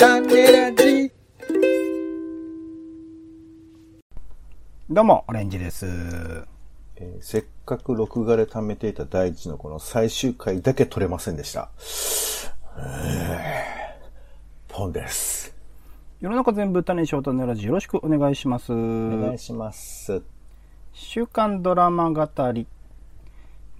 種ラジどうも、オレンジです。えーせっかく録画で貯めていた第一のこの最終回だけ撮れませんでした。えーポンです。世の中全部種ショートのラジよろしくお願いします。お願いします。週刊ドラマ語り。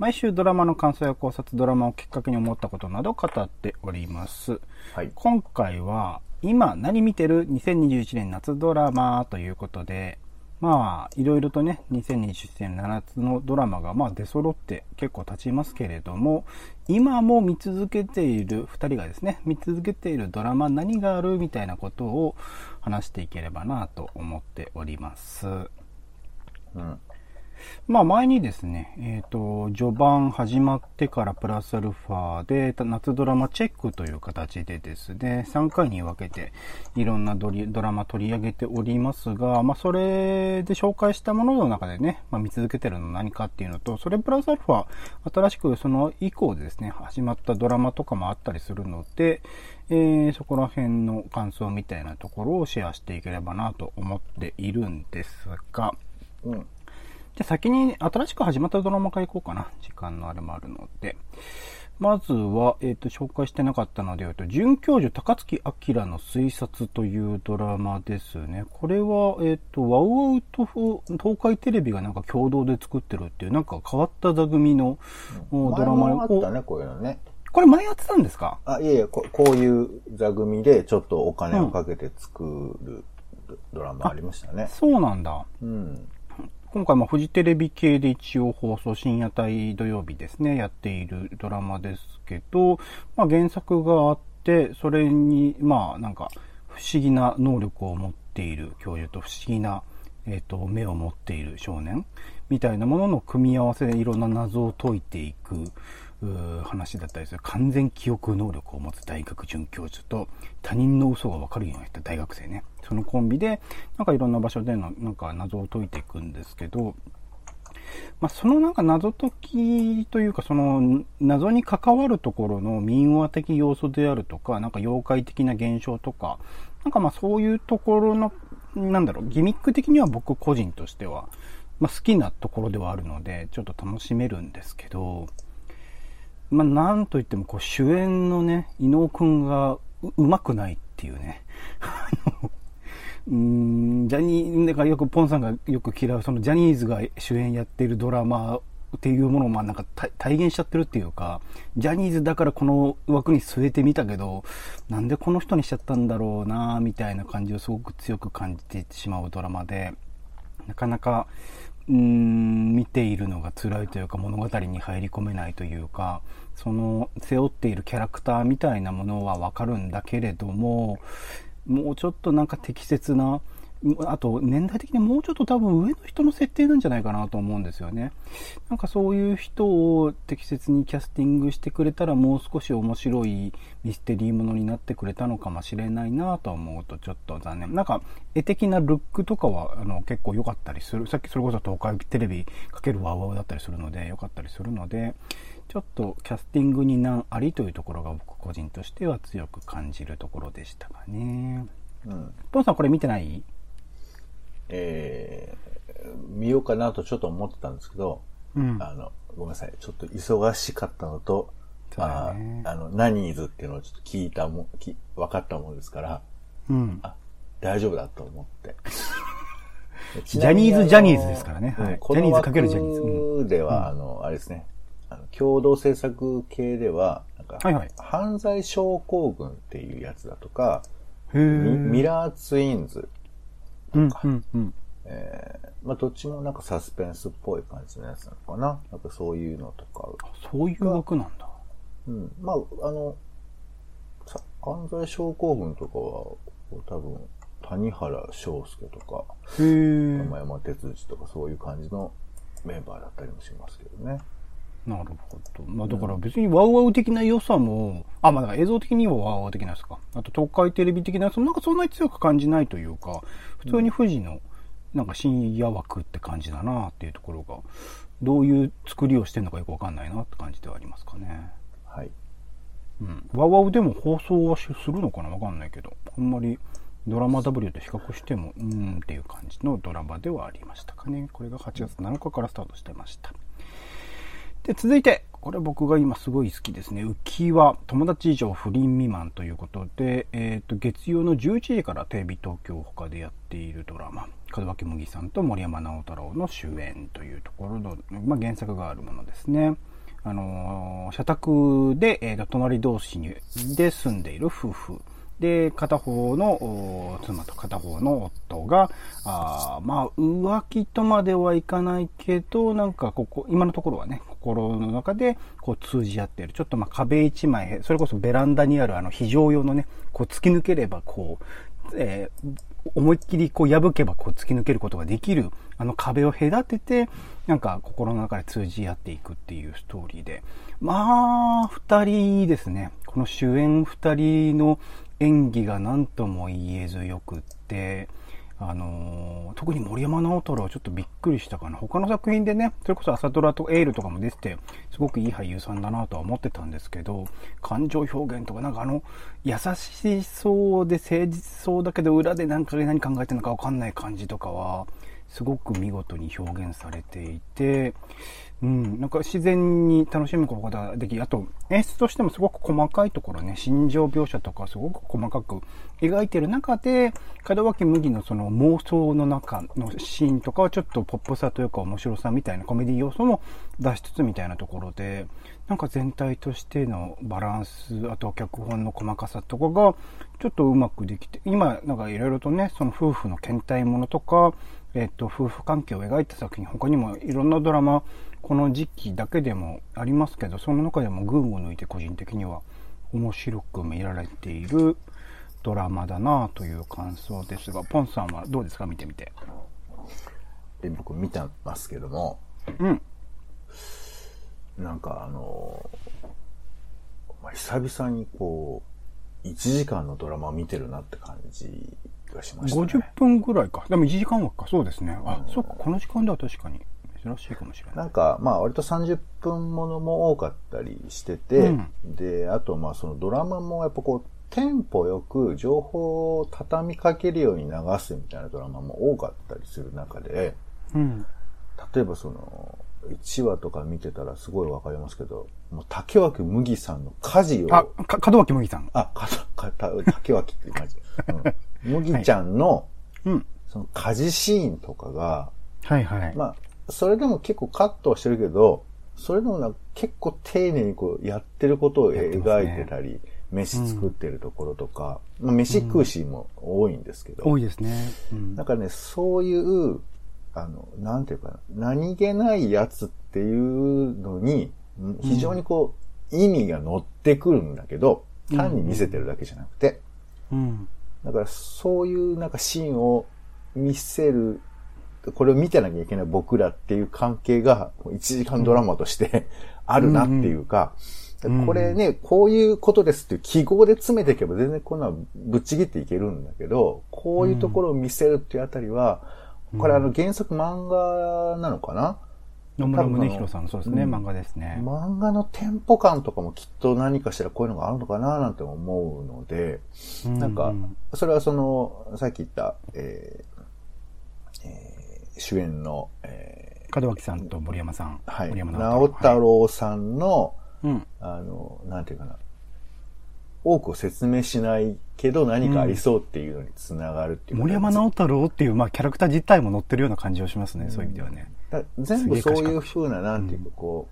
毎週ドラマの感想や考察、ドラマをきっかけに思ったことなど語っております。はい。今回は、今何見てる？2021年夏ドラマということで、まあ、いろいろとね、2021年夏のドラマがまあ出揃って結構経ちますけれども、今も見続けている、二人がですね、見続けているドラマ何があるみたいなことを話していければなと思っております。うん。まあ前にですね、えっ、と、序盤始まってからプラスアルファで、夏ドラマチェックという形でですね、3回に分けていろんなドラマ取り上げておりますが、まあそれで紹介したものの中でね、まあ見続けてるの何かっていうのと、それプラスアルファ、新しくその以降ですね、始まったドラマとかもあったりするので、えーそこら辺の感想みたいなところをシェアしていければなと思っているんですが、うん。じゃあ先に新しく始まったドラマから行こうかな。時間のあれもあるので。まずは、えっ、と、紹介してなかったので言うと、准教授高槻明の推察というドラマですね。これは、えっ、と、ワウワウと東海テレビがなんか共同で作ってるっていう、なんか変わった座組の、おドラマ前もあったおね、こういうのね。これ前やってたんですか？あ、いやいや、ここういう座組でちょっとお金をかけて作るドドラマありましたね。そうなんだ。うん。今回もフジテレビ系で一応放送深夜帯土曜日ですね、やっているドラマですけど、まあ原作があって、それに、まあなんか不思議な能力を持っている教授と不思議な、えっ、と、目を持っている少年みたいなものの組み合わせでいろんな謎を解いていく、話だったりする完全記憶能力を持つ大学准教授と他人の嘘がわかるようになった大学生ね。そのコンビで、なんかいろんな場所でのなんか謎を解いていくんですけど、まあ、そのなんか謎解きというか、その謎に関わるところの民話的要素であるとか、なんか妖怪的な現象とか、なんかまあそういうところの、なんだろう、ギミック的には僕個人としては、まあ好きなところではあるので、ちょっと楽しめるんですけど、まあなんといってもこう主演のね、伊野尾くんがうまくないっていうね。うんジャニー、だからよくポンさんがよく嫌う、そのジャニーズが主演やっているドラマっていうものをまあなんか体現しちゃってるっていうか、ジャニーズだからこの枠に据えてみたけど、なんでこの人にしちゃったんだろうなみたいな感じをすごく強く感じてしまうドラマで、なかなか、うーん、見ているのが辛いというか物語に入り込めないというか、その背負っているキャラクターみたいなものはわかるんだけれども、もうちょっとなんか適切な、あと年代的にもうちょっと多分上の人の設定なんじゃないかなと思うんですよね。なんかそういう人を適切にキャスティングしてくれたらもう少し面白いミステリーものになってくれたのかもしれないなと思うとちょっと残念。なんか絵的なルックとかはあの結構良かったりする。さっきそれこそ東海テレビかけるワウワウだったりするので良かったりするので、ちょっとキャスティングに難ありというところが僕個人としては強く感じるところでしたかね。うん。ポンさんこれ見てない？えー、見ようかなとちょっと思ってたんですけど、うん。あの、ごめんなさい。ちょっと忙しかったのと、そうだねああの、ナニーズっていうのをちょっと聞いたもん、き分かったもんですから、うん。あ、大丈夫だと思って。ジャニーズジャニーズですからねはいジャニーズのかけるジャニーズでは、あの、あれですね。あの共同制作系では、なんか、はいはい犯罪症候群っていうやつだとか、ミラーツインズ、うん、うん、うん。えーまあ、どっちもなんかサスペンスっぽい感じのやつなのかな。なんかそういうのとか。そういう枠なんだ。うん。まあ、あの、さ犯罪症候群とかは、多分、谷原章介とか、山山哲司とかそういう感じのメンバーだったりもしますけどね。なるほど。まあだから別にワウワウ的な良さも、あ、まあだから映像的にはワウワウ的なやつか。あと東海テレビ的なやつもなんかそんなに強く感じないというか、普通に富士のなんか深夜枠って感じだなっていうところが、どういう作りをしてるのかよくわかんないなって感じではありますかね。はい。うん。ワウワウでも放送はしするのかなわかんないけど。あんまりドラマ W と比較しても、うーんっていう感じのドラマではありましたかね。これが8月7日からスタートしてました。で、続いて、これ僕が今すごい好きですね。浮き輪、友達以上不倫未満ということで、えっ、と、月曜の11時からテレビ東京他でやっているドラマ、門脇麦さんと森山直太朗の主演というところの、まあ、原作があるものですね。あのー社宅で、えーと隣同士にで住んでいる夫婦。で、片方の妻と片方の夫が、あーまあ、浮気とまではいかないけど、なんかここ、今のところはね、心の中でこう通じ合っている。ちょっとま壁一枚、それこそベランダにあるあの非常用のね、こう突き抜ければこう、えー思いっきりこう破けばこう突き抜けることができるあの壁を隔ててなんか心の中で通じ合っていくっていうストーリーで。まあ二人ですね。この主演二人の演技が何とも言えずよくって。あのー特に森山直太朗はちょっとびっくりしたかな。他の作品でね、それこそ朝ドラとエールとかも出てて、すごくいい俳優さんだなとは思ってたんですけど、感情表現とかなんかあの、優しそうで誠実そうだけど裏で何か何考えてるのかわかんない感じとかは、すごく見事に表現されていて、うん、なんか自然に楽しむことができ、あと演出としてもすごく細かいところね、心情描写とかすごく細かく描いてる中で、門脇麦のその妄想の中のシーンとかはちょっとポップさというか面白さみたいなコメディ要素も出しつつみたいなところで、なんか全体としてのバランス、あと脚本の細かさとかがちょっとうまくできて、今なんかいろいろとね、その夫婦の倦怠ものとか、えっと、夫婦関係を描いた作品、他にもいろんなドラマ、この時期だけでもありますけど、その中でも群を抜いて個人的には面白く見られているドラマだなという感想ですが、ポンさんはどうですか？見てみて。で僕見てますけども、うん。なんかあのまあ久々にこう、1時間のドラマを見てるなって感じがしましたね。50分ぐらいか。でも1時間枠か。そうですね。あ、そうか。この時間では確かに珍しいかもしれな。ないんか、まあ割と30分ものも多かったりしてて、で、あとまあそのドラマもやっぱこう、テンポよく情報を畳みかけるように流すみたいなドラマも多かったりする中で、うん。例えばその、1話とか見てたらすごいわかりますけど、もう竹脇麦さんの家事を、あ、か、門脇麦さん。あ、か、か、た竹脇っていう感じ。うん、麦ちゃんの、うん。その家事シーンとかが、はいはい。まあ、それでも結構カットはしてるけど、それでもなんか結構丁寧にこうやってることを描いてたり、飯作ってるところとか、まあ飯食うシーンも多いんですけど、多いですね。うん。なんかね、そういう、あの、なんていうかな、何気ないやつっていうのに、非常にこう、意味が乗ってくるんだけど、単に見せてるだけじゃなくて、うん。だからそういうなんかシーンを見せる、これを見てなきゃいけない僕らっていう関係が1時間ドラマとしてあるなっていうか、うんうん。これね、こういうことですっていう記号で詰めていけば全然こんなのぶっちぎっていけるんだけど、こういうところを見せるっていうあたりは、これあの原作漫画なのかな、野村宗弘さんのそうですね、うん。漫画ですね。漫画のテンポ感とかもきっと何かしらこういうのがあるのかななんて思うので、なんかうう、それはその、さっき言った、えーえー主演の、え門脇さんと森山さん。ーはい、森山直太郎さんの、はい。うん。あの、なんていうかな、多くを説明しないけど何かありそうっていうのにつながるっていうか、森山直太郎っていう、まあ、キャラクター自体も載ってるような感じをしますね、そういう意味ではね。だ全部そういう風な、すげえなんていうか、こ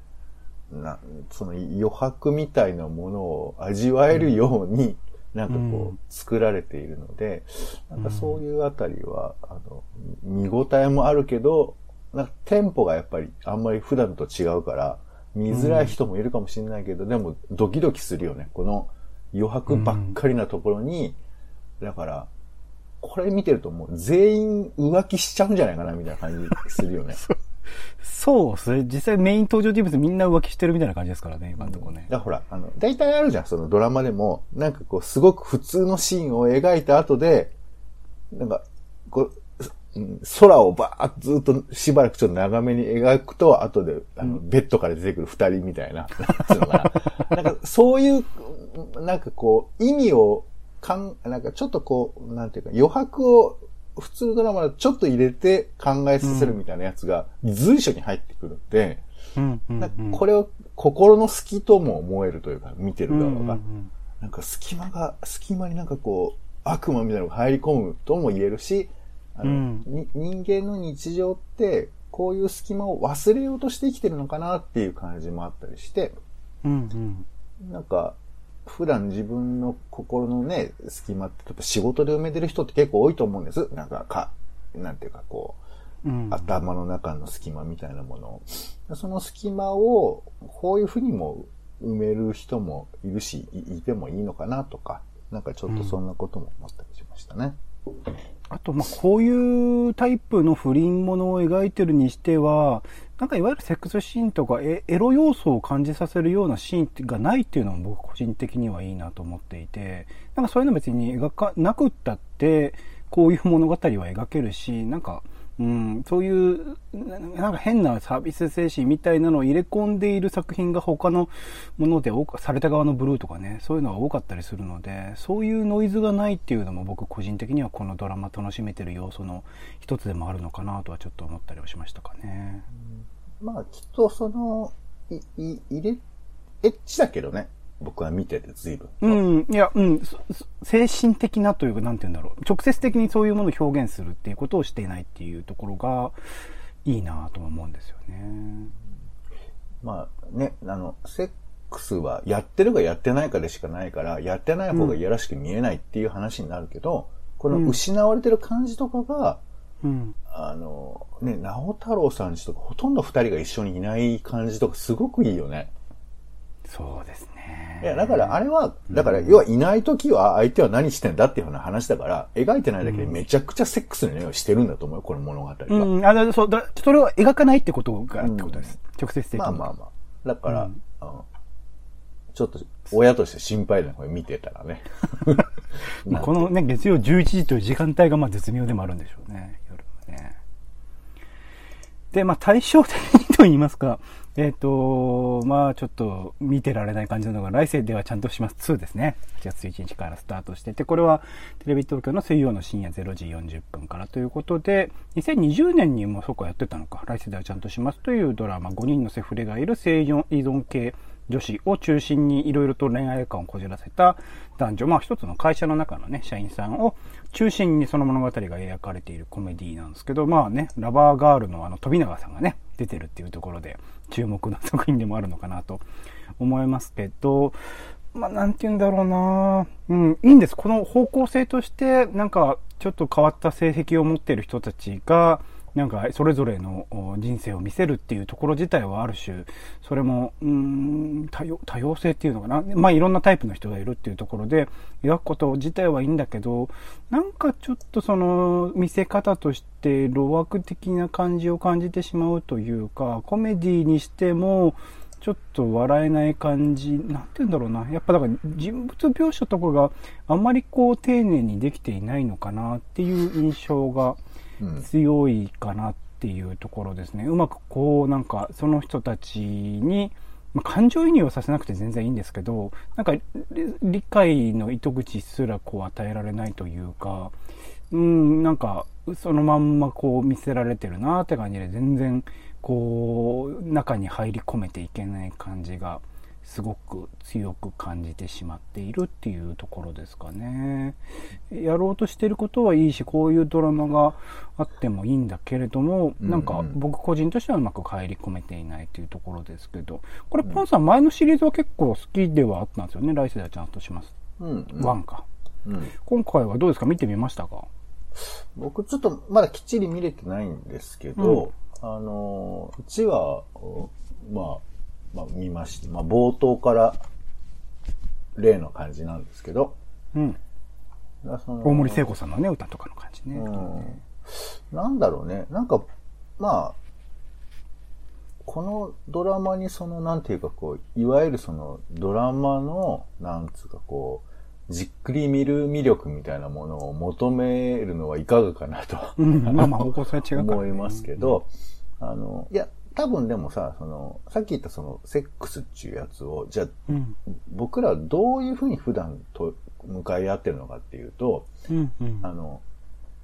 う、な、その余白みたいなものを味わえるように、なんかこうんう、作られているので、なんかそういうあたりは、あの、見応えもあるけど、なんかテンポがやっぱりあんまり普段と違うから、見づらい人もいるかもしれないけど、でもドキドキするよね。この余白ばっかりなところに、だから、これ見てるともう全員浮気しちゃうんじゃないかなみたいな感じするよね。そうですね。実際メイン登場人物みんな浮気してるみたいな感じですからね、今のところね。だからほら、あの、大体あるじゃん、そのドラマでも、なんかこう、すごく普通のシーンを描いた後で、なんか、こう、うん空をバーッとずっとしばらくちょっと長めに描くと、後で、あの、ベッドから出てくる二人みたいな、なんつうのかな。なんか、そういう、なんかこう、意味を、かん、なんかちょっとこう、なんていうか、余白を普通のドラマだとちょっと入れて考えさせるみたいなやつが随所に入ってくるんで、うんうんこれを心の隙とも思えるというか、見てる側が。うんうんうん。なんか隙間が、隙間になんかこう、悪魔みたいなのが入り込むとも言えるし、あのうん。に人間の日常って、こういう隙間を忘れようとして生きてるのかなっていう感じもあったりして、うんうん。なんか、普段自分の心のね、隙間って、やっぱ仕事で埋めてる人って結構多いと思うんです。なんか、か、なんていうかこう、うん頭の中の隙間みたいなものを。その隙間を、こういうふうにも埋める人もいるし、いいてもいいのかなとか、なんかちょっとそんなことも思ったりしましたね。あと、まあ、こういうタイプの不倫ものを描いてるにしては、なんかいわゆるセックスシーンとかエロ要素を感じさせるようなシーンがないっていうのも僕個人的にはいいなと思っていて、なんかそういうの別に描かなくったって、こういう物語は描けるし、なんか、うん、そういう、なんか変なサービス精神みたいなのを入れ込んでいる作品が他のもので多く、された側のブルーとかね、そういうのが多かったりするので、そういうノイズがないっていうのも僕個人的にはこのドラマ楽しめてる要素の一つでもあるのかなとはちょっと思ったりはしましたかね。まあ、きっとその、い、い、入れ、エッチだけどね。僕は見てて随分。うん、いや、うん、精神的なというか、なんて言うんだろう。直接的にそういうものを表現するっていうことをしていないっていうところが、いいなとも思うんですよね。まあね、あの、セックスはやってるかやってないかでしかないから、やってない方がいやらしく見えないっていう話になるけど、この失われてる感じとかが、うん。あの、ね、直太朗さんちとかほとんど二人が一緒にいない感じとかすごくいいよね。そうですね。いや、だからあれは、だから要はいない時は相手は何してんだっていうような話だから、描いてないだけでめちゃくちゃセックスの匂いしてるんだと思うよ、この物語が。うん、あだそうだそれを描かないってことがってことです。直接的に。まあまあまあ。だから、うんうんちょっと親として心配だね、これ見てたらね。まあこのね、月曜11時という時間帯がまあ絶妙でもあるんでしょうね、夜はね。で、まあ対照的にと言いますか、えっ、と、まあちょっと見てられない感じなのが、来世ではちゃんとします。2ですね。8月1日からスタートして。て、これはテレビ東京の水曜の深夜0時40分からということで、2020年にもそこやってたのか、来世ではちゃんとしますというドラマ、5人のセフレがいる性依存系女子を中心にいろいろと恋愛感をこじらせた男女、まあ一つの会社の中のね、社員さんを中心にその物語が描かれているコメディなんですけど、まあね、ラバーガールのあの飛永さんがね、出てるっていうところで注目の作品でもあるのかなと思いますけど、まあなんて言うんだろうなうん、いいんです。この方向性として、なんかちょっと変わった成績を持っている人たちが、なんかそれぞれの人生を見せるっていうところ自体はある種、それも、うん、多様、多様性っていうのかな。まあいろんなタイプの人がいるっていうところで、描くこと自体はいいんだけど、なんかちょっとその見せ方として路枠的な感じを感じてしまうというか、コメディにしても、ちょっと笑えない感じ、なんて言うんだろうな。やっぱだから人物描写とかがあんまりこう丁寧にできていないのかなっていう印象が強いかなっていうところですね。うまくこうなんかその人たちに、まあ、感情移入をさせなくて全然いいんですけど、なんか理解の糸口すらこう与えられないというか、うん、なんかそのまんまこう見せられてるなって感じで全然こう中に入り込めていけない感じがすごく強く感じてしまっているっていうところですかね。やろうとしてることはいいし、こういうドラマがあってもいいんだけれども、うんうんなんか僕個人としてはうまく入り込めていないっていうところですけど、これポンさん前のシリーズは結構好きではあったんですよね。来世ではちゃんとします。うん。うんワンか。うん。今回はどうですか？見てみましたか？僕ちょっとまだきっちり見れてないんですけど、あの、1話まあ見まして、まあ冒頭から例の感じなんですけど、うん。大森聖子さんのね、歌とかの感じね。うん。なんだろうね。なんか、まあ、このドラマにその、なんていうかこう、いわゆるそのドラマの、なんつうかこう、じっくり見る魅力みたいなものを求めるのはいかがかなと、うん、まあまあ、方向性は違うから、思いますけど、あの、いや、多分でもさ、その、さっき言ったその、セックスっていうやつを、じゃあ、うん。僕らはどういうふうに普段と向かい合ってるのかっていうと、うん。うん。あの、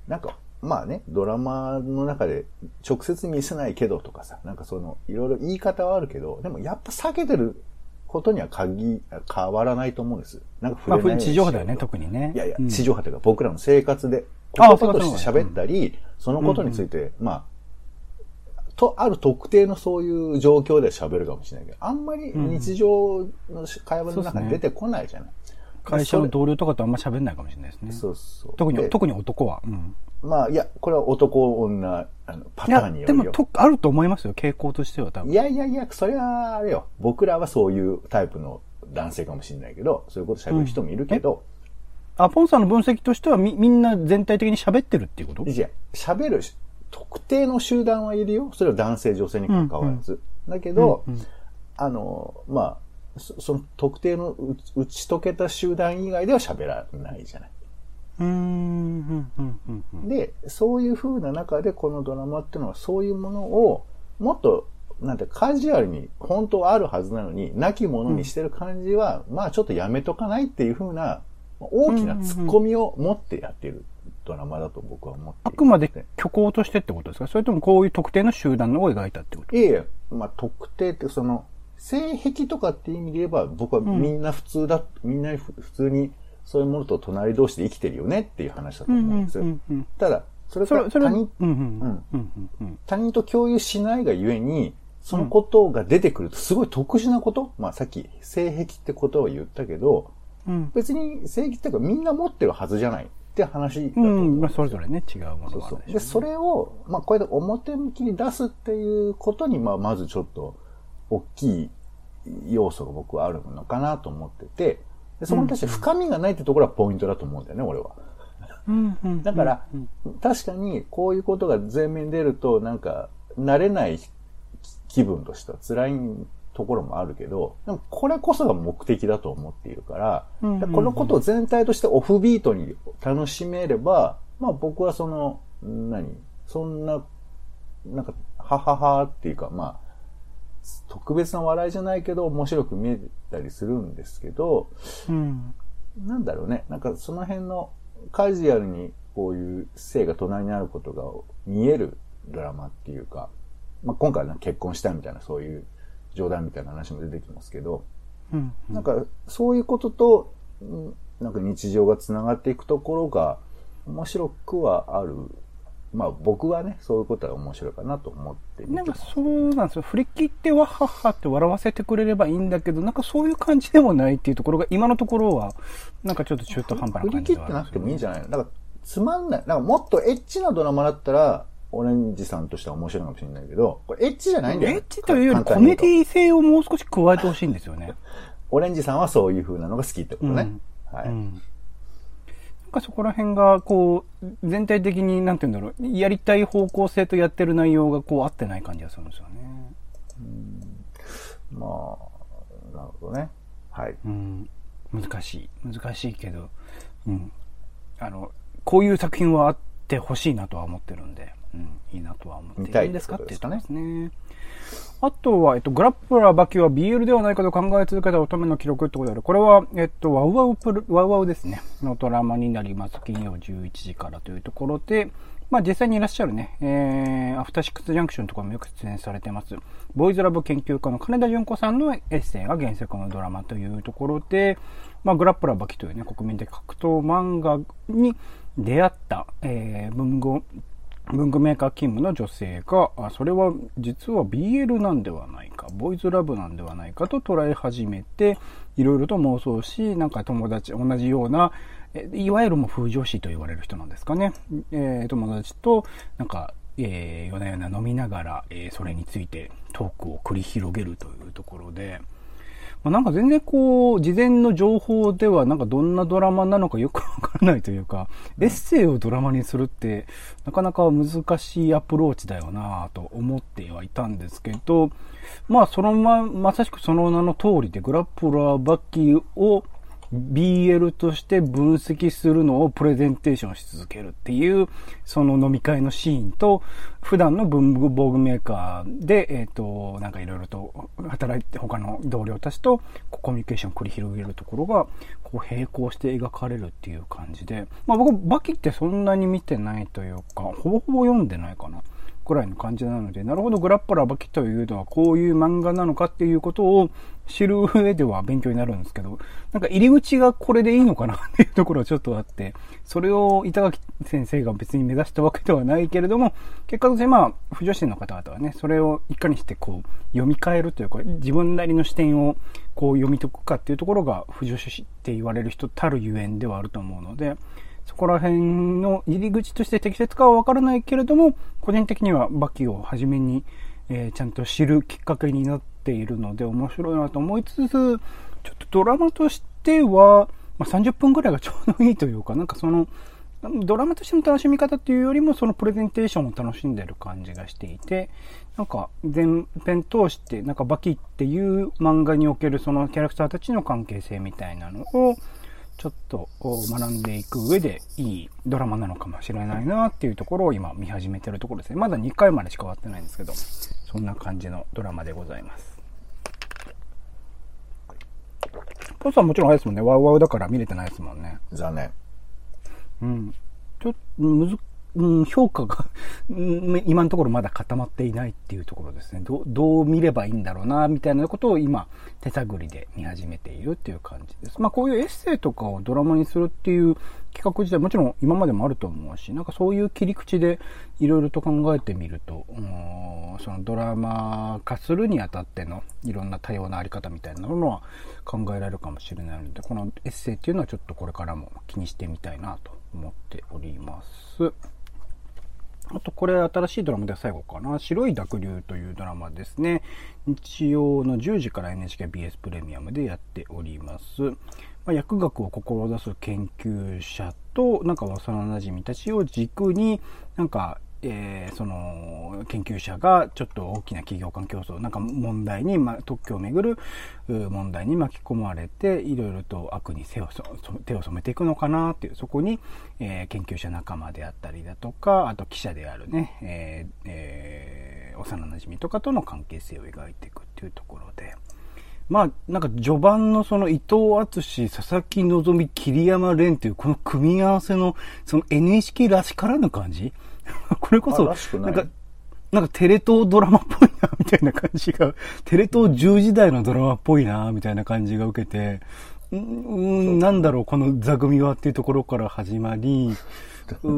なんか、まあね、ドラマの中で直接見せないけどとかさ、なんかその、いろいろ言い方はあるけど、でもやっぱ避けてることには限、変わらないと思うんです。なんかまあ、触れないように地上波だよね、特にね。いやいやう、ん地上波というか僕らの生活で、あこととして喋ったり、そのことについて、まあ、と、ある特定のそういう状況で喋るかもしれないけど、あんまり日常の会話の中に出てこないじゃない。会社の同僚とかとあんま喋んないかもしれないですね。そうそう。特に、で特に男は。うん。まあ、いや、これは男、女、あの、パターンによるよ。でも、と、あると思いますよ、傾向としては多分。いやいやいや、それはあれよ。僕らはそういうタイプの男性かもしれないけど、そういうこと喋る人もいるけど、あ、ポンさんの分析としてはみ、みんな全体的に喋ってるっていうこと？いや、喋るし特定の集団はいるよ。それは男性、女性に関わらず。だけど、うん。うん。あの、まあ、そその特定の打ち解けた集団以外では喋らないじゃない。で、そういう風な中でこのドラマっていうのはそういうものをもっと、なんてカジュアルに本当はあるはずなのに、なきものにしてる感じは、まあちょっとやめとかないっていう風な、大きなツッコミを持ってやっているドラマだと僕は思ってあくまで虚構としてってことですか？それともこういう特定の集団を描いたってこと？いえいえ、まあ、特定ってその、性癖とかっていう意味で言えば、僕はみんな普通だ、みんなふ普通にそういうものと隣同士で生きてるよねっていう話だと思うんです。よ。うんうんただ、それそれ、それ、から他うん、う人、ん、うん、うん、うん。他人と共有しないがゆえに、そのことが出てくるとすごい特殊なこと、まあさっき性癖ってことを言ったけど、うん。別に性癖っていうかみんな持ってるはずじゃないって話う。ん、まあ、それぞれね、違うものがあるでしょう。ねそれを、まあ、これで表向きに出すっていうことに、まあ、まずちょっと、大きい要素が僕はあるのかなと思ってて、でそこに対して深みがないってところはポイントだと思うんだよね、俺は。うん、うん。だからうん、確かに、こういうことが前面に出ると、なんか、慣れない気分としては辛いところもあるけど、でもこれこそが目的だと思っているから、うんうんうんこのことを全体としてオフビートに楽しめれば、まあ僕はその、何？そんな、なんか、はははっていうか、まあ、特別な笑いじゃないけど、面白く見えたりするんですけど、うん。なんだろうね。なんかその辺のカジュアルにこういう性が隣にあることが見えるドラマっていうか、まあ、今回は結婚したみたいなそういう冗談みたいな話も出てきますけど、うん。なんかそういうことと、うんなんか日常が繋がっていくところが面白くはある。まあ僕はね、そういうことは面白いかなと思ってなんかそうなんですよ。振り切ってわっはっはって笑わせてくれればいいんだけど、なんかそういう感じでもないっていうところが、今のところは、なんかちょっと中途半端な振り感じではある切ってなくてもいいんじゃないの？だから、つまんない。だからもっとエッチなドラマだったら、オレンジさんとしては面白いかもしれないけど、これエッチじゃないんだよね。エッチというよりコメディ性をもう少し加えてほしいんですよね。オレンジさんはそういう風なのが好きってことね。うんはい。うん。なんかそこら辺が、こう、全体的に、なんて言うんだろう、やりたい方向性とやってる内容が、こう、合ってない感じがするんですよね。まあ、なるほどね。はい。うん。難しい。難しいけど、うん。あの、こういう作品はあってほしいなとは思ってるんで、うん、いいなとは思っているんですか？って言ってますね。あとは、えっと、グラップラーバキは BL ではないかと考え続けた乙女の記録ってことである。これは、えっと、ワウワウプル、ワウワウですね。のドラマになります。金曜11時からというところで、まあ実際にいらっしゃるね、えー、アフターシックスジャンクションとかもよく出演されてます。ボーイズラブ研究家の金田純子さんのエッセイが原作のドラマというところで、まあグラップラーバキというね、国民的格闘漫画に出会った、えー、文豪、文具メーカー勤務の女性が、あそれは実は BL なんではないか、ボーイズラブなんではないかと捉え始めて、いろいろと妄想し、なんか友達、同じような、いわゆるもう風女子と言われる人なんですかね。えー友達と、なんか、えー夜な夜な飲みながら、えーそれについてトークを繰り広げるというところで、まあ、なんか全然こう、事前の情報ではなんかどんなドラマなのかよくわからないというか、エッセイをドラマにするってなかなか難しいアプローチだよなぁと思ってはいたんですけど、まあそのま、まさしくその名の通りでグラップラーバッキーを BL として分析するのをプレゼンテーションし続けるっていう、その飲み会のシーンと、普段の文房具メーカーで、えっ、ー、と、なんかいろいろと働いて、他の同僚たちとコミュニケーションを繰り広げるところが、こう並行して描かれるっていう感じで、まあ僕、バキってそんなに見てないというか、ほぼほぼ読んでないかな。くらいの感じなので、なるほど、グラッパラバキというのはこういう漫画なのかっていうことを知る上では勉強になるんですけど、なんか入り口がこれでいいのかなっていうところはちょっとあって、それを板垣先生が別に目指したわけではないけれども、結果としてまあ、不女子の方々はね、それをいかにしてこう、読み替えるというか、自分なりの視点をこう読み解くかっていうところが、不女子って言われる人たるゆえんではあると思うので、そこら辺の入り口として適切かはわからないけれども、個人的にはバキをはじめに、えー、ちゃんと知るきっかけになっているので面白いなと思いつつ、ちょっとドラマとしては、まあ、30分くらいがちょうどいいというか、なんかその、ドラマとしての楽しみ方っていうよりも、そのプレゼンテーションを楽しんでる感じがしていて、なんか全編通して、なんかバキっていう漫画におけるそのキャラクターたちの関係性みたいなのを、ちょっと学んでいく上でいいドラマなのかもしれないなっていうところを今見始めてるところですね。まだ2回までしか終わってないんですけど、そんな感じのドラマでございます。ポスはもちろんあれですもんね。ワウワウだから見れてないですもんね。残念。うん。ちょっと、むず、うん、評価が今のところまだ固まっていないっていうところですね。どどう見ればいいんだろうな、みたいなことを今、手探りで見始めているっていう感じです。まあこういうエッセイとかをドラマにするっていう企画自体もちろん今までもあると思うし、なんかそういう切り口でいろいろと考えてみると、そのドラマ化するにあたってのいろんな多様なあり方みたいなものは考えられるかもしれないので、このエッセイっていうのはちょっとこれからも気にしてみたいなと思っております。あと、これ新しいドラマで最後かな。白い濁流というドラマですね。日曜の10時から NHKBS プレミアムでやっております。まあ、薬学を志す研究者と、なんか幼馴染たちを軸に、なんかえー、その研究者がちょっと大きな企業間競争、なんか問題に、ま、特許をめぐる問題に巻き込まれて、いろいろと悪に手を手を染めていくのかなっていう、そこに、えー、研究者仲間であったりだとか、あと記者であるね、えーえー、幼馴染とかとの関係性を描いていくっていうところで、まあ、なんか序盤のその伊藤敦、佐々木希、桐山蓮というこの組み合わせのその NHK らしからぬ感じ これこそ、なんか、なんかテレ東ドラマっぽいな、みたいな感じが、テレ東10時代のドラマっぽいな、みたいな感じが受けて、うん、なんだろう、この座組はっていうところから始まり、う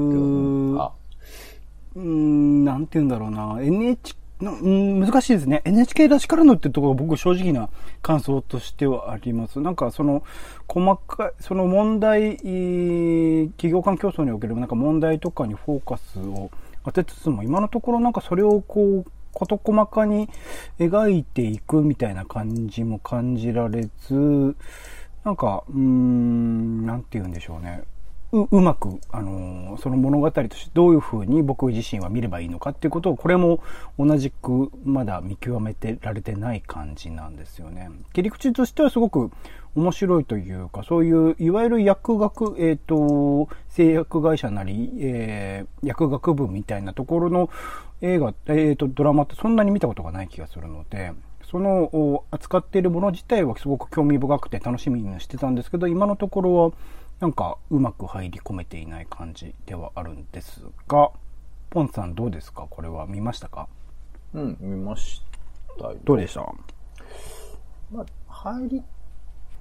ーん、なんて言うんだろうな、NHK、ん難しいですね。NHK らしからぬってところが僕正直な感想としてはあります。なんかその細かい、その問題、企業間競争におけるなんか問題とかにフォーカスを当てつつも今のところなんかそれをこう事細かに描いていくみたいな感じも感じられず、なんか、うーん、なんて言うんでしょうね。ううまく、あのー、その物語としてどういう風に僕自身は見ればいいのかっていうことを、これも同じくまだ見極めてられてない感じなんですよね。切り口としてはすごく面白いというか、そういう、いわゆる薬学、えっ、ー、と、製薬会社なり、えー、薬学部みたいなところの映画、えっ、ー、と、ドラマってそんなに見たことがない気がするので、その扱っているもの自体はすごく興味深くて楽しみにしてたんですけど、今のところは、なんかうまく入り込めていない感じではあるんですが、ポンさんどうですか？これは見ましたか？うん、見ましたよ。どうでした？まあ、入り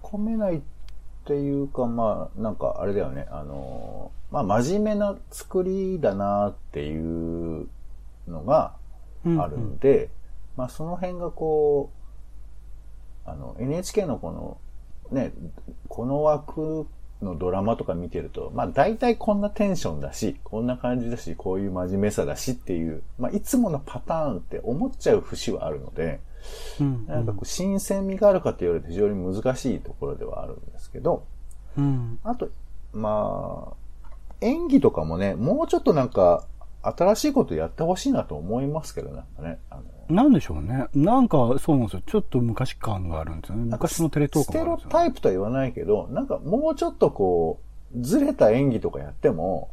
込めないっていうか、まあ、なんかあれだよね、あの、まあ、真面目な作りだなっていうのがあるんで、うん。うん、まあ、その辺がこう、あの、NHK のこの、ね、この枠のドラマとか見てると、まあ大体こんなテンションだし、こんな感じだし、こういう真面目さだしっていう、まあいつものパターンって思っちゃう節はあるので、うん。うん、なんかこう新鮮味があるかと言われて非常に難しいところではあるんですけど、うん、あと、まあ、演技とかもね、もうちょっとなんか新しいことやってほしいなと思いますけどね。ねあのなんでしょうね。なんか、そうなんですよ。ちょっと昔感があるんですよね。昔のテレ東ステロタイプとは言わないけど、なんかもうちょっとこう、ずれた演技とかやっても、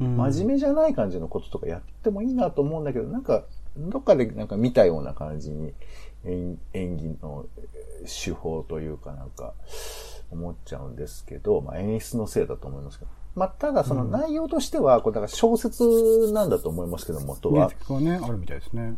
うん真面目じゃない感じのこととかやってもいいなと思うんだけど、なんか、どっかでなんか見たような感じに演演技のえー手法というかなんか思っちゃうんですけど、まあ演出のせいだと思いますけど。まあただその内容としては、これだから小説なんだと思いますけど、元は。原作はね、あるみたいですね。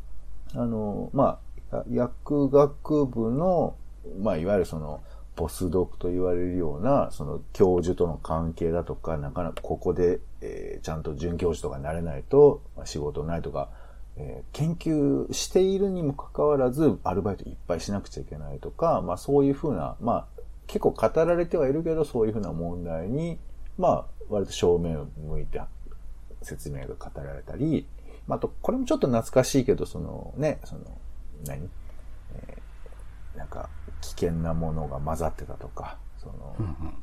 あの、まあ、や薬学部の、まあ、いわゆるその、ポスドクと言われるような、その教授との関係だとか、なかなかここで、えーちゃんと准教授とかになれないと、まあ仕事ないとか、えー研究しているにもかかわらず、アルバイトいっぱいしなくちゃいけないとか、まあそういうふうな、まあ結構語られてはいるけど、そういうふうな問題に、まあ割と正面を向いて説明が語られたり、まあ、あと、これもちょっと懐かしいけど、そのね、その、何？えーなんか、危険なものが混ざってたとか、その、うんうん。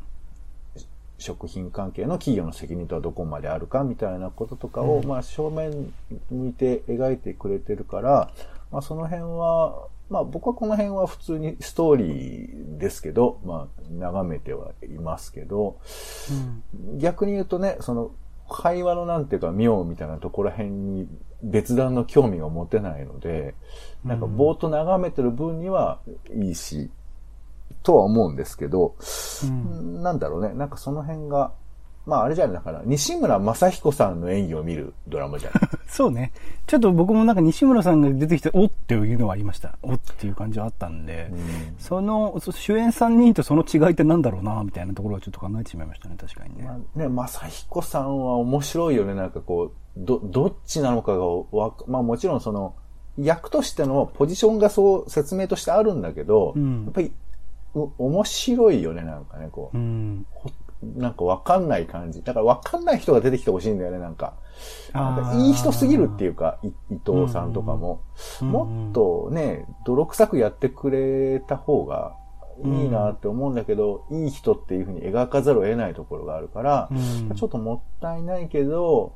食品関係の企業の責任とはどこまであるかみたいなこととかを、まあ正面向いて描いてくれてるから、まあその辺は、まあ僕はこの辺は普通にストーリーですけど、まあ眺めてはいますけど、逆に言うとね、その会話のなんていうか妙みたいなところ辺に別段の興味が持てないので、なんかぼーっと眺めてる分にはいいし、とは思うんですけど、うん。なんだろうね。なんかその辺が、まああれじゃない、だから、西村正彦さんの演技を見るドラマじゃない。そうね。ちょっと僕もなんか西村さんが出てきて、おっていうのはありました。おっていう感じはあったんで、その、そ主演3人とその違いってなんだろうな、みたいなところをちょっと考えてしまいましたね、確かにね。まあね、正彦さんは面白いよね。なんかこう、ど、どっちなのかがわか、まあもちろんその、役としてのポジションがそう説明としてあるんだけど、うんやっぱり、う面白いよね、なんかね、こう。うん。ほなんかわかんない感じ。だからわかんない人が出てきてほしいんだよね、なんか。なんいい人すぎるっていうか、い伊藤さんとかも。うんもっとね、泥臭くやってくれた方がいいなって思うんだけど、いい人っていうふうに描かざるを得ないところがあるから、うんちょっともったいないけど、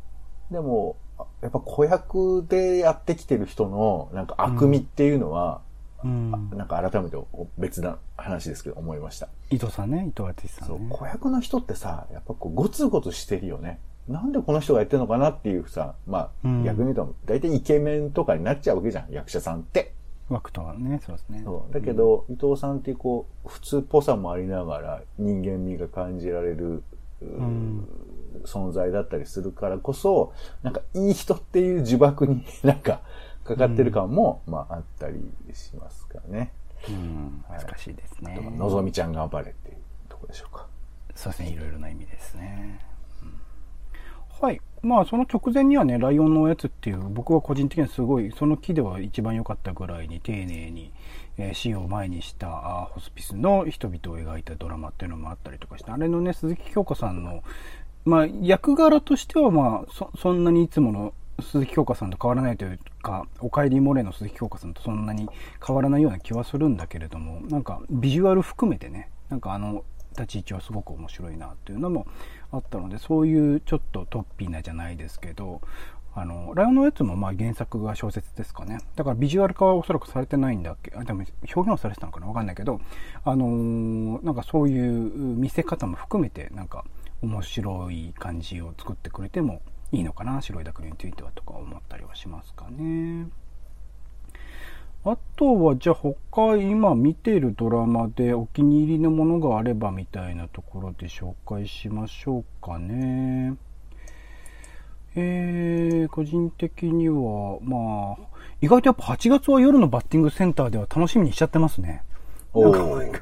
でも、あやっぱ子役でやってきてる人のなんか悪味っていうのは、うん。なんか改めて別な話ですけど思いました。伊藤さんね、伊藤淳さそう、んね。子役の人ってさ、やっぱこう、ゴツゴツしてるよね。なんでこの人がやってるのかなっていうさ、まあ、うん逆に言うと、大体イケメンとかになっちゃうわけじゃん、役者さんって。枠とはね、そうですね。そうだけど、伊藤さんってこう、普通っぽさもありながら、人間味が感じられる、うん存在だったりするからこそ、なんかいい人っていう呪縛に なんかかかってる感も、まああったりしますからね。うん。はい難しいですね。はのぞみちゃん頑張れっていうところでしょうか。そうですね、いろいろな意味ですね。うんはい。まあ、その直前にはね、ライオンのおやつっていう、僕は個人的にはすごい、その木では一番良かったぐらいに丁寧に、えー死を前にしたあーホスピスの人々を描いたドラマっていうのもあったりとかして、あれのね、鈴木京香さんの、まあ、役柄としては、まあ、そ、そんなにいつもの鈴木京香さんと変わらないというか、おかえりモレの鈴木京香さんとそんなに変わらないような気はするんだけれども、なんか、ビジュアル含めてね、なんかあの、立ち位置はすごく面白いなっていうのもあったので、そういうちょっとトッピーなじゃないですけど、あの、ライオンのやつもまあ原作が小説ですかね。だからビジュアル化はおそらくされてないんだっけあ、でも表現はされてたのかなわかんないけど、あのーなんかそういう見せ方も含めて、なんか面白い感じを作ってくれてもいいのかな、白い濁流についてはとか思ったりはしますかね。あとは、じゃあ他今見ているドラマでお気に入りのものがあればみたいなところで紹介しましょうかね。えー、個人的には、まあ、意外とやっぱ8月は夜のバッティングセンターでは楽しみにしちゃってますね。おー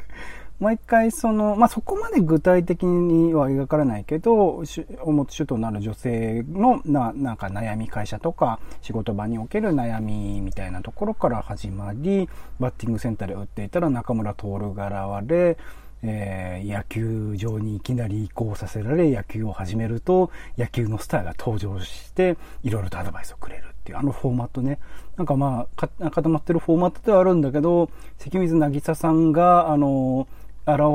毎回その、まあ、そこまで具体的には描かれないけど、し表主となる女性のな、なんか悩み会社とか仕事場における悩みみたいなところから始まり、バッティングセンターで打っていたら中村徹が現れ、えー野球場にいきなり移行させられ野球を始めると野球のスターが登場していろいろとアドバイスをくれるっていうあのフォーマットね。なんかまあ固まってるフォーマットではあるんだけど関水渚さんがあの現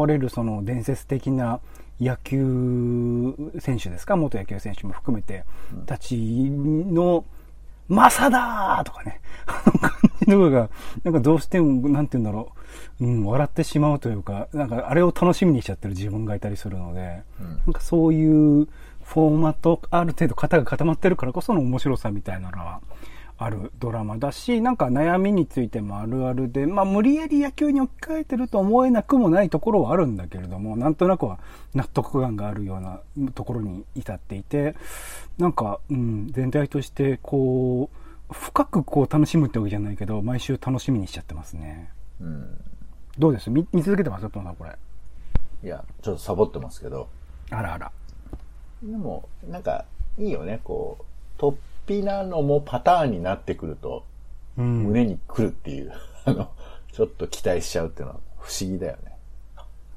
れるその伝説的な野球選手ですか？元野球選手も含めて、たちの、マサだーとかね、あの感じのが、なんかどうしても、なんて言うんだろう、うん、笑ってしまうというか、なんかあれを楽しみにしちゃってる自分がいたりするので、なんかそういうフォーマット、ある程度型が固まってるからこその面白さみたいなのは、あるドラマだし、なんか悩みについてもあるあるで、まあ無理やり野球に置き換えてると思えなくもないところはあるんだけれども、なんとなくは納得感があるようなところに至っていて、なんか、うん、全体としてこう、深くこう楽しむってわけじゃないけど、毎週楽しみにしちゃってますね。うん。どうです？見見続けてます？トモさんこれ。いや、ちょっとサボってますけど。あらあら。でも、なんか、いいよね、こう、突飛なのもパターンになってくると、うん。胸に来るっていう、あの、ちょっと期待しちゃうっていうのは不思議だよね。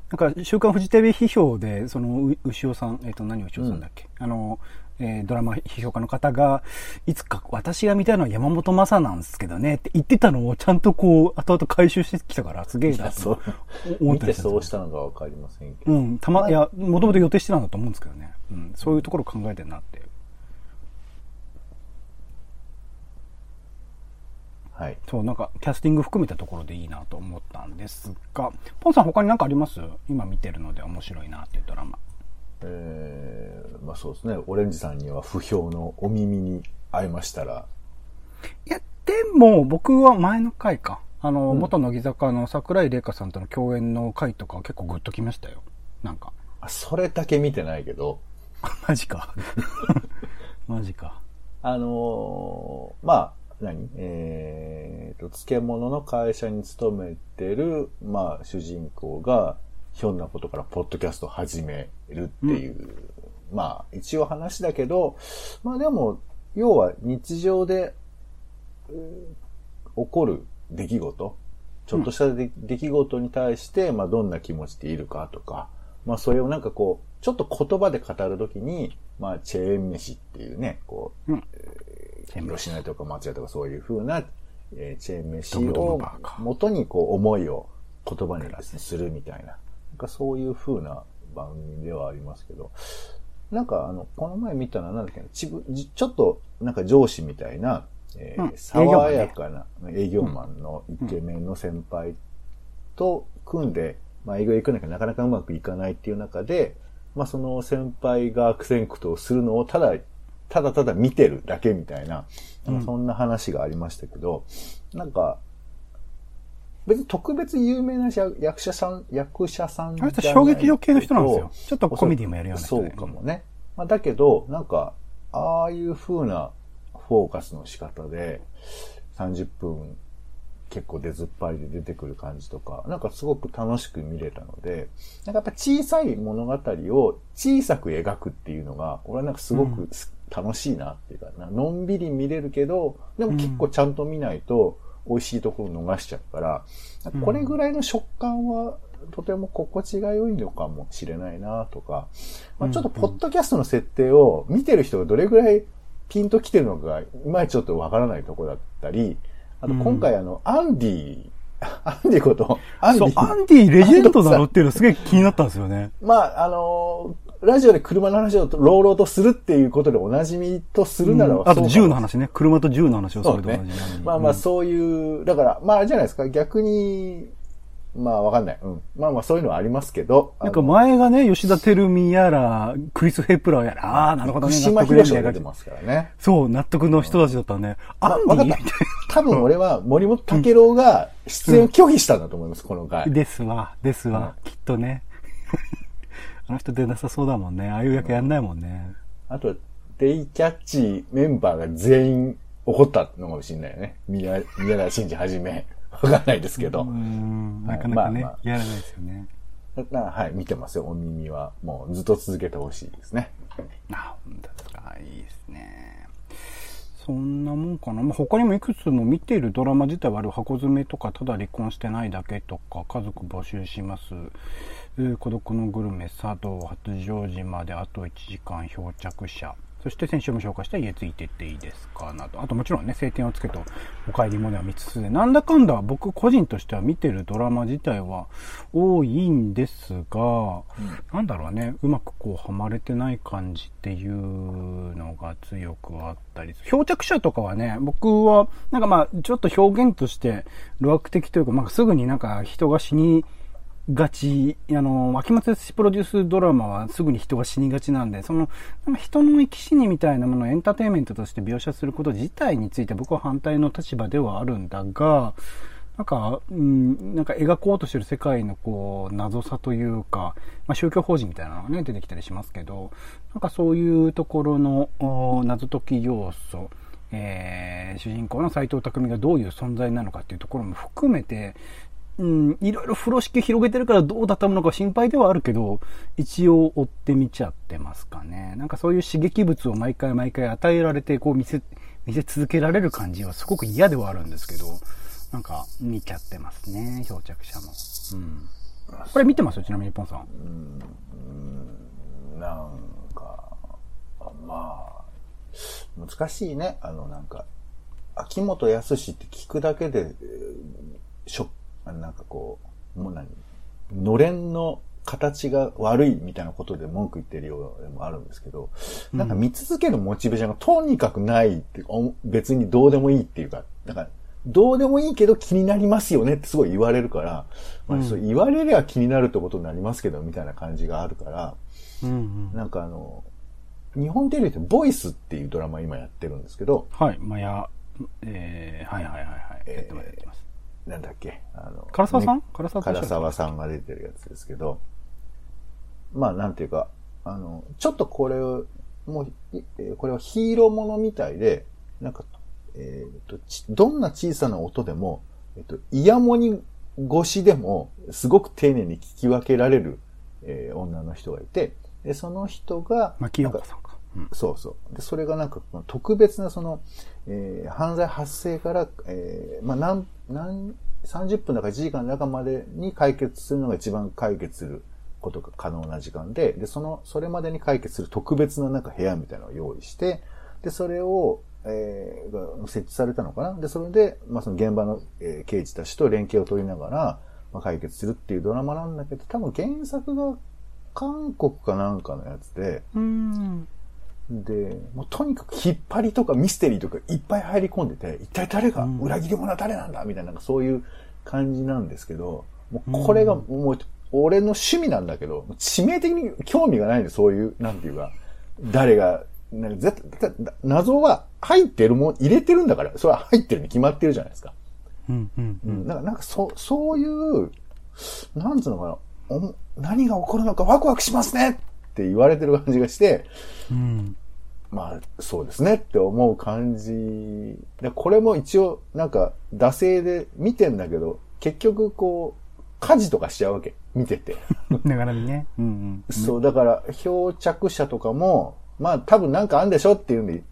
なんか、週刊フジテレビ批評で、その、う牛尾さん、えっ、と、何牛尾さんだっけ、あの、えードラマ批評家の方が、いつか私が見たいのは山本昌なんですけどねって言ってたのをちゃんとこう、後々回収してきたから、すげえなと。思っ見てたりしたんですそうしたのかわかりませんけど。うん、たま、いや、もともと予定してたんだと思うんですけどね。うん、そういうところ考えてんなって。はい。そう、なんか、キャスティング含めたところでいいなと思ったんですが、ポンさん他に何かあります？今見てるので面白いなっていうドラマ。えー、まあそうですね。オレンジさんには不評のお耳に合いましたら、いや、でも、僕は前の回か。あの、うん元乃木坂の桜井玲香さんとの共演の回とか結構グッときましたよ。なんか。あそれだけ見てないけど、マジか。マジか。あのーまあ、何？えーと、漬物の会社に勤めてる、まあ、主人公が、ひょんなことからポッドキャストを始めるっていう、まあ、一応話だけど、まあでも、要は日常で、えー起こる出来事、ちょっとした出出来事に対して、まあどんな気持ちでいるかとか、まあそれをなんかこう、ちょっと言葉で語るときに、まあチェーン飯っていうね、こう、うん広島とか松屋とかそういう風な、えーチェーン飯を元にこう思いを言葉にするみたいな、なんかそういう風な番組ではありますけど、なんかあの、この前見たのはなんだっけな、ちぶじちょっとなんか上司みたいな、えーうん爽やかな営業マンのイケメンの先輩と組んで、まあ営業行くんだけどなかなかうまくいかないっていう中で、まあその先輩が悪戦苦闘するのをただ、ただただ見てるだけみたいな、なんかそんな話がありましたけど、なんか、別に特別有名な役役者さん、役者さんじゃないあの人衝撃度系の人なんですよ。ちょっとコメディもやるような人そでうかもね。まあ、だけど、なんか、ああいう風なフォーカスの仕方で、30分結構出ずっぱりで出てくる感じとか、なんかすごく楽しく見れたので、なんかやっぱ小さい物語を小さく描くっていうのが、俺はなんかすごくす楽しいなっていうかな、のんびり見れるけど、でも結構ちゃんと見ないと美味しいところ逃しちゃうから、うんこれぐらいの食感はとても心地が良いのかもしれないなとか、まあ、ちょっとポッドキャストの設定を見てる人がどれぐらいピンと来てるのか、いまいちちょっとわからないところだったり、あと今回あの、アンディ、アンディこと、アンディ。アンディレジェンドだろっていうのすげえ気になったんですよね。まあ、あのーラジオで車の話を朗々とするっていうことでおなじみとするならば、うんあと銃の話ね。車と銃の話をそれと同じように。。まあまあ、うんそういう、だから、まあ、あれじゃないですか、逆に、まあ、わかんない。うん。まあまあ、そういうのはありますけど。なんか前がね、吉田照美やら、クリス・ヘプラーやら、ああ、なるほどね。福島納得ね博士みたいな感じが出てますからね。そう、納得の人たちだったね。アンディ？わかった。多分俺は森本武郎が出演を拒否したんだと思います、この回。ですわ、ですわ、きっとね。あの人出なさそうだもんね。ああいう役やんないもんね。あと、デイキャッチメンバーが全員怒ったのかもしれないよね。宮宮田真司はじめ。わかんないですけど。なかなかね、まあまあやらないですよね。なはい、見てますよ、お耳は。もうずっと続けてほしいですね。あ、本当ですか。いいですね。そんなもんかな。まあ、他にもいくつも見ているドラマ自体はある箱詰めとか、ただ離婚してないだけとか、家族募集します。えー孤独のグルメ、茶道、八丈島であと1時間漂着者。そして先週も紹介した家ついてっていいですかなど。あともちろんね、晴天をつけとお帰りもねは見つつで、なんだかんだ僕個人としては見てるドラマ自体は多いんですが、うん、なんだろうね、うまくこうはまれてない感じっていうのが強くあったり、漂着者とかはね、僕はなんかまあちょっと表現として路悪的というか、まあすぐになんか人が死に、がち、あの、秋松氏プロデュースドラマはすぐに人が死にがちなんで、その、人の生き死にみたいなものをエンターテインメントとして描写すること自体について僕は反対の立場ではあるんだが、なんか、うん、なんか描こうとしてる世界のこう、謎さというか、まあ宗教法人みたいなのがね、出てきたりしますけど、なんかそういうところの謎解き要素、えー、主人公の斎藤匠がどういう存在なのかっていうところも含めて、うん、いろいろ風呂敷広げてるからどうだったのか心配ではあるけど、一応追ってみちゃってますかね。なんかそういう刺激物を毎回毎回与えられて、こう見せ、見せ続けられる感じはすごく嫌ではあるんですけど、なんか見ちゃってますね、漂着者も。うん。これ見てます？よ、ちなみにポンさん。うん、なんか、まあ、難しいね。あの、なんか、秋元康って聞くだけで、ショッなんかこう、もう何？のれんの形が悪いみたいなことで文句言ってるようでもあるんですけど、なんか見続けるモチベーションがとにかくないって、別にどうでもいいっていうか、だから、どうでもいいけど気になりますよねってすごい言われるから、まあ、そう言われりゃ気になるってことになりますけど、みたいな感じがあるから、うんうん、なんかあの、日本テレビってボイスっていうドラマ今やってるんですけど、はい、まや、えー、はいはいはいはい、えー、やってます。なんだっけ、あの、唐沢さん、ね、唐沢唐沢さんが出てるやつですけど、まあなんていうか、あの、ちょっとこれを、もう、これはヒーローものみたいで、なんか、えっ、ー、と、どんな小さな音でも、えっ、ー、と、イヤモニ越しでも、すごく丁寧に聞き分けられる、えー、女の人がいて、で、その人が、牧岡さんか。そうそう。で、それがなんか、特別なその、えー、犯罪発生から、えー、まあ、何、何、30分だか1時間の中までに解決するのが一番解決することが可能な時間で、で、その、それまでに解決する特別ななんか部屋みたいなのを用意して、で、それを、えー、設置されたのかな？で、それで、まあ、その現場の、えー、刑事たちと連携を取りながら、まあ、解決するっていうドラマなんだけど、多分原作が韓国かなんかのやつで、うんで、もうとにかく引っ張りとかミステリーとかいっぱい入り込んでて、一体誰が、裏切り者は誰なんだ？みたいな、そういう感じなんですけど、もうこれがもう、俺の趣味なんだけど、致命的に興味がないんで、そういう、なんていうか、誰が、なんか謎は入ってるもん、入れてるんだから、それは入ってるに決まってるじゃないですか。うんうんうん。なんか、なんかそ、そういう、なんつうのかな、何が起こるのかワクワクしますねって言われてる感じがして、うん、まあ、そうですねって思う感じ。で、これも一応、なんか、惰性で見てんだけど、結局こう、家事とかしちゃうわけ。見てて。ながらにね。うんうん。そう、だから、漂着者とかも、まあ多分なんかあんでしょっていうんで、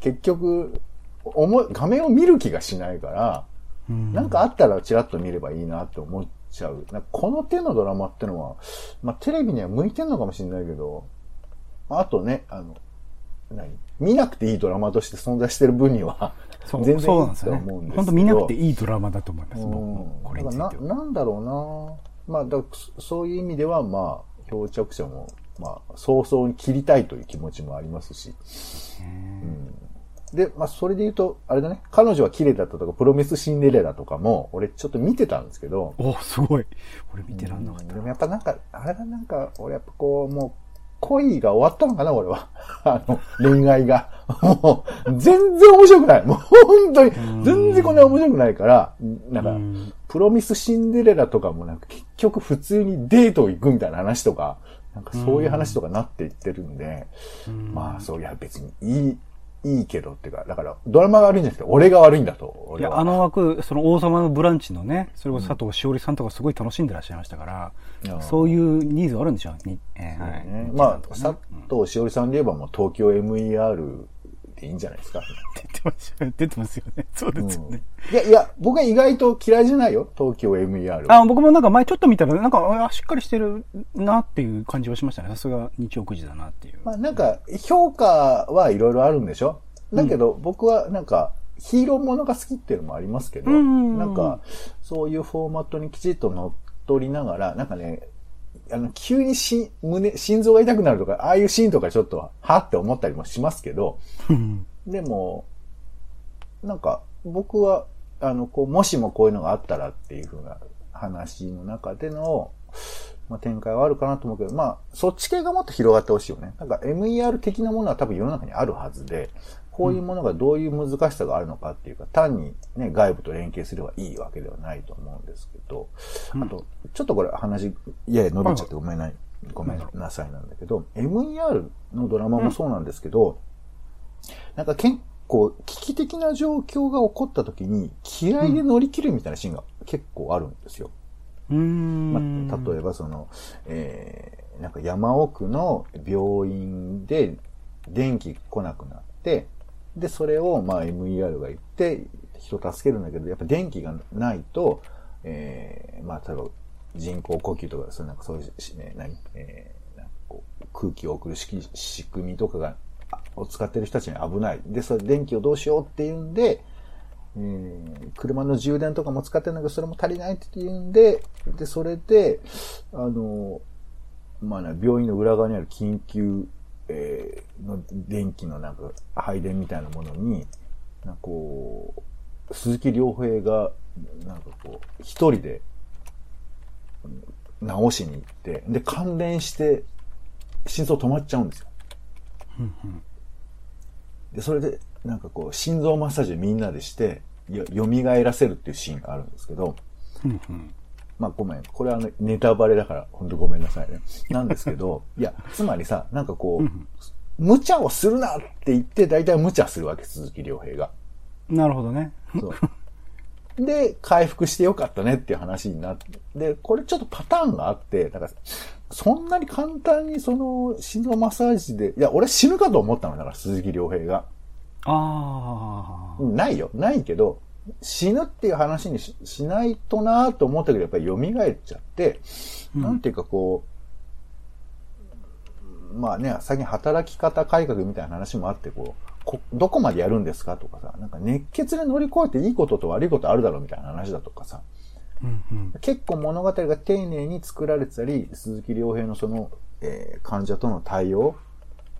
結局、思い、画面を見る気がしないから、うん、なんかあったらチラッと見ればいいなって思っちゃう。この手のドラマってのは、まあ、テレビには向いてんのかもしれないけど、あとね、あの、何？見なくていいドラマとして存在してる分には、全然いいと思うんですけど。本当見なくていいドラマだと思います。もうこれななんだろうなまあだ、そういう意味では、まあ、漂着者も、まあ、早々に切りたいという気持ちもありますし。うんで、まあ、それで言うと、あれだね、彼女は綺麗だったとか、プロミスシンデレラとかも、俺ちょっと見てたんですけど。お、すごい。俺見てらんなかった。でもやっぱなんか、あれだ、なんか、俺やっぱこう、もう、恋が終わったのかな、俺は。あの、恋愛が。もう、全然面白くない。もう本当に、全然こんな面白くないから、なんか、プロミスシンデレラとかもなんか結局普通にデート行くみたいな話とか、なんかそういう話とかなっていってるんで、まあそういや別にいい、いいけどっていうか、だからドラマが悪いんじゃなくて俺が悪いんだと。いや、あの枠、その王様のブランチのね、それこそ佐藤しおりさんとかすごい楽しんでらっしゃいましたから、うん、そういうニーズあるんでしょうね。えー、はい。まあ、佐藤しおりさんで言えばもう東京 MER ていいんじゃないですか。出てますよね。出てますよね。そうですよね。いや、いや、僕は意外と嫌いじゃないよ。東京 MER は。あ、僕もなんか前ちょっと見たら、なんか、あしっかりしてるなっていう感じはしましたね。さすが日曜9時だなっていう。まあなんか、評価はいろいろあるんでしょだけど、僕はなんか、ヒーローものが好きっていうのもありますけど、うんうんうんなんか、そういうフォーマットにきちっと乗っ取りながら、なんかね、あの、急にし、胸、心臓が痛くなるとか、ああいうシーンとかちょっと、はって思ったりもしますけど、うんでも、なんか、僕は、あの、こう、もしもこういうのがあったらっていう風な話の中での、まあ、展開はあるかなと思うけど、まあ、そっち系がもっと広がってほしいよね。なんか MER 的なものは多分世の中にあるはずで、こういうものがどういう難しさがあるのかっていうか、単にね、外部と連携すればいいわけではないと思うんですけど、あと、ちょっとこれ話、やや伸びちゃってごめんな、ごめんなさいなんだけど、MER のドラマもそうなんですけど、なんか結構危機的な状況が起こった時に気合で乗り切るみたいなシーンが結構あるんですよ。うーん。まあ、例えばその、えー、なんか山奥の病院で電気来なくなって、で、それをまあ MER が行って人を助けるんだけど、やっぱ電気がないと、えー、まあ例えば人工呼吸とか、そうなんかそういうし、ね、何、えー、なんかこう空気を送る仕組みとかが、を使ってる人たちに危ない。で、それ電気をどうしようっていうんで、えー車の充電とかも使ってるんだけど、それも足りないって言うんで、で、それで、あの、まあね、病院の裏側にある緊急、えーの電気のなんか配電みたいなものに、なんかこう、鈴木亮平が、なんかこう、一人で、直しに行って、で、関連して、心臓止まっちゃうんですよ。で、それで、なんかこう、心臓マッサージみんなでして、よ、蘇らせるっていうシーンがあるんですけど、まあごめん。これはネタバレだから、ほんとごめんなさいね。なんですけど、いや、つまりさ、なんかこう、無茶をするなって言って、大体無茶するわけ、鈴木亮平が。なるほどね。そう。で、回復してよかったねっていう話になって、で、これちょっとパターンがあって、だから、そんなに簡単にその、心臓マッサージで、いや、俺死ぬかと思ったのだから、鈴木亮平が。ああ。ないよ。ないけど、死ぬっていう話にししないとなと思ったけど、やっぱり蘇っちゃって、なんていうかこう、まあね、最近働き方改革みたいな話もあって、こう、こどこまでやるんですかとかさ、なんか熱血で乗り越えていいことと悪いことあるだろうみたいな話だとかさ、うんうん。結構物語が丁寧に作られてたり、鈴木亮平のその、えー患者との対応、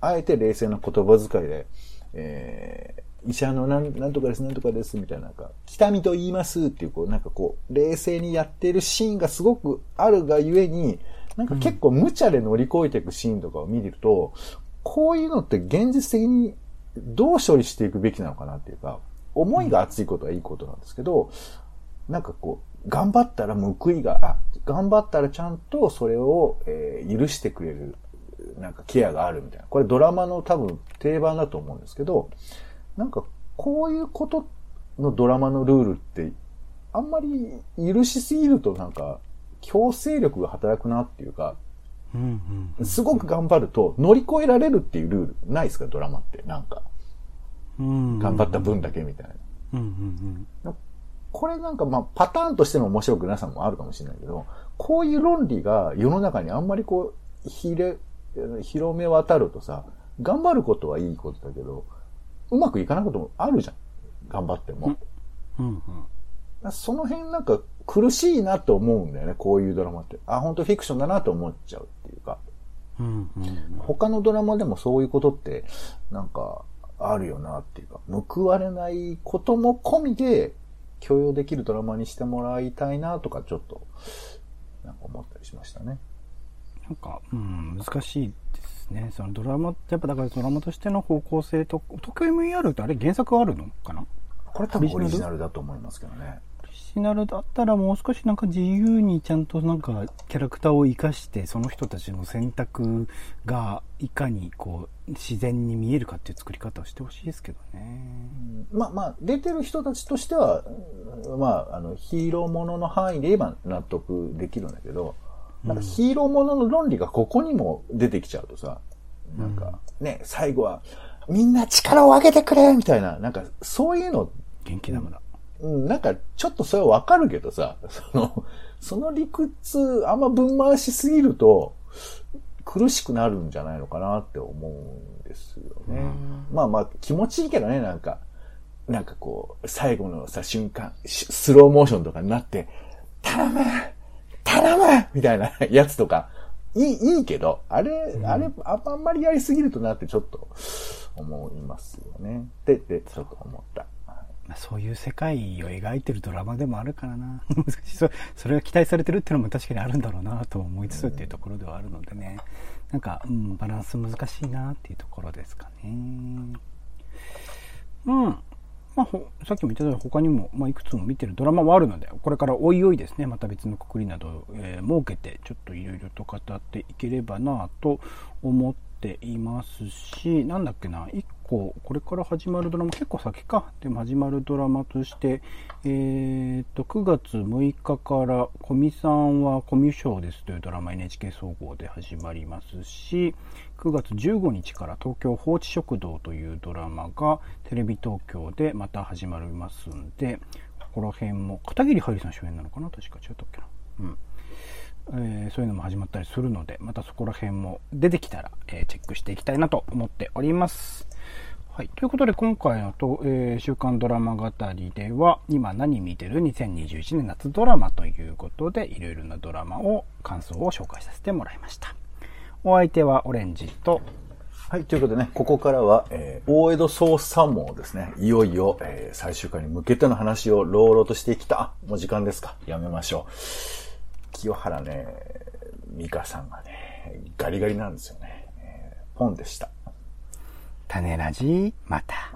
あえて冷静な言葉遣いで、えー医者のなんなんとかです、なんとかです、みたいな、なんか、北見と言いますっていう、こう、なんかこう、冷静にやってるシーンがすごくあるがゆえに、なんか結構無茶で乗り越えていくシーンとかを見ると、こういうのって現実的にどう処理していくべきなのかなっていうか、思いが熱いことはいいことなんですけど、なんかこう、頑張ったら報いが、あ、頑張ったらちゃんとそれを、えー許してくれる、なんかケアがあるみたいな。これドラマの多分定番だと思うんですけど、なんかこういうことのドラマのルールって、あんまり許しすぎるとなんか強制力が働くなっていうか、うんうん。すごく頑張ると乗り越えられるっていうルールないですかドラマって。なんか、うん。頑張った分だけみたいな。うんうんこれなんかまあパターンとしての面白くなさもあるかもしれないけど、こういう論理が世の中にあんまりこう、ひれ、広め渡るとさ、頑張ることはいいことだけど、うまくいかないこともあるじゃん。頑張っても。うん。うんうん。その辺なんか苦しいなと思うんだよね、こういうドラマって。あ、本当フィクションだなと思っちゃうっていうか。うんうん他のドラマでもそういうことって、なんか、あるよなっていうか、報われないことも込みで、許容できるドラマにしてもらいたいなとか、ちょっと、なんか思ったりしましたね。なんか、うん、難しいですね。そのドラマって、やっぱだからドラマとしての方向性と、東京 MER ってあれ原作あるのかな？これ多分オリジナルだと思いますけどね。オリジナルだったらもう少しなんか自由にちゃんとなんかキャラクターを生かして、その人たちの選択がいかにこう、自然に見えるかっていう作り方をしてほしいですけどね。まあまあ、出てる人たちとしては、うんまあ、あの、ヒーローものの範囲で言えば納得できるんだけど、なんかヒーローものの論理がここにも出てきちゃうとさ、なんかね、最後は、みんな力を上げてくれみたいな、なんかそういうの、元気玉だ。うん、なんかちょっとそれはわかるけどさ、その、その理屈あんま分回しすぎると苦しくなるんじゃないのかなって思うんですよね。まあまあ気持ちいいけどね、なんか。なんかこう、最後のさ、瞬間、しスローモーションとかになって、頼む頼むみたいな やつとか、いい、いいけど、あれ、あれ、ああんまりやりすぎるとなってちょっと思いますよね。で、で、ちょっと思った。まあ、そういう世界を描いてるドラマでもあるからな。難しい。そそれが期待されてるっていうのも確かにあるんだろうなと思いつつっていうところではあるのでね。なんか、うん、バランス難しいなっていうところですかね。うん。まあ、さっきも言ったように他にも、まあ、いくつも見てるドラマはあるので、これからおいおいですね、また別のくくりなど、えー設けて、ちょっといろいろと語っていければなと思っていますし、なんだっけな、一個、これから始まるドラマ、結構先か、でも始まるドラマとして、えーっと、9月6日から、コミさんはコミュ障ですというドラマ NHK 総合で始まりますし、9月15日から東京放置食堂というドラマがテレビ東京でまた始まりますんで、ここら辺も、片桐はりさん主演なのかな？確か違ったっけな。うん。えーそういうのも始まったりするので、またそこら辺も出てきたら、えーチェックしていきたいなと思っております。はい。ということで、今回のと、えー週刊ドラマ語りでは、今何見てる？2021年夏ドラマということで、いろいろなドラマを、感想を紹介させてもらいました。お相手はオレンジと、はい、ということでね、ここからは、えー大江戸総参謀ですね。いよいよ、えー最終回に向けての話を朗々としてきた。もう時間ですか。やめましょう。清原ね、美香さんがね、ガリガリなんですよね。えーポンでした。種ラジまた。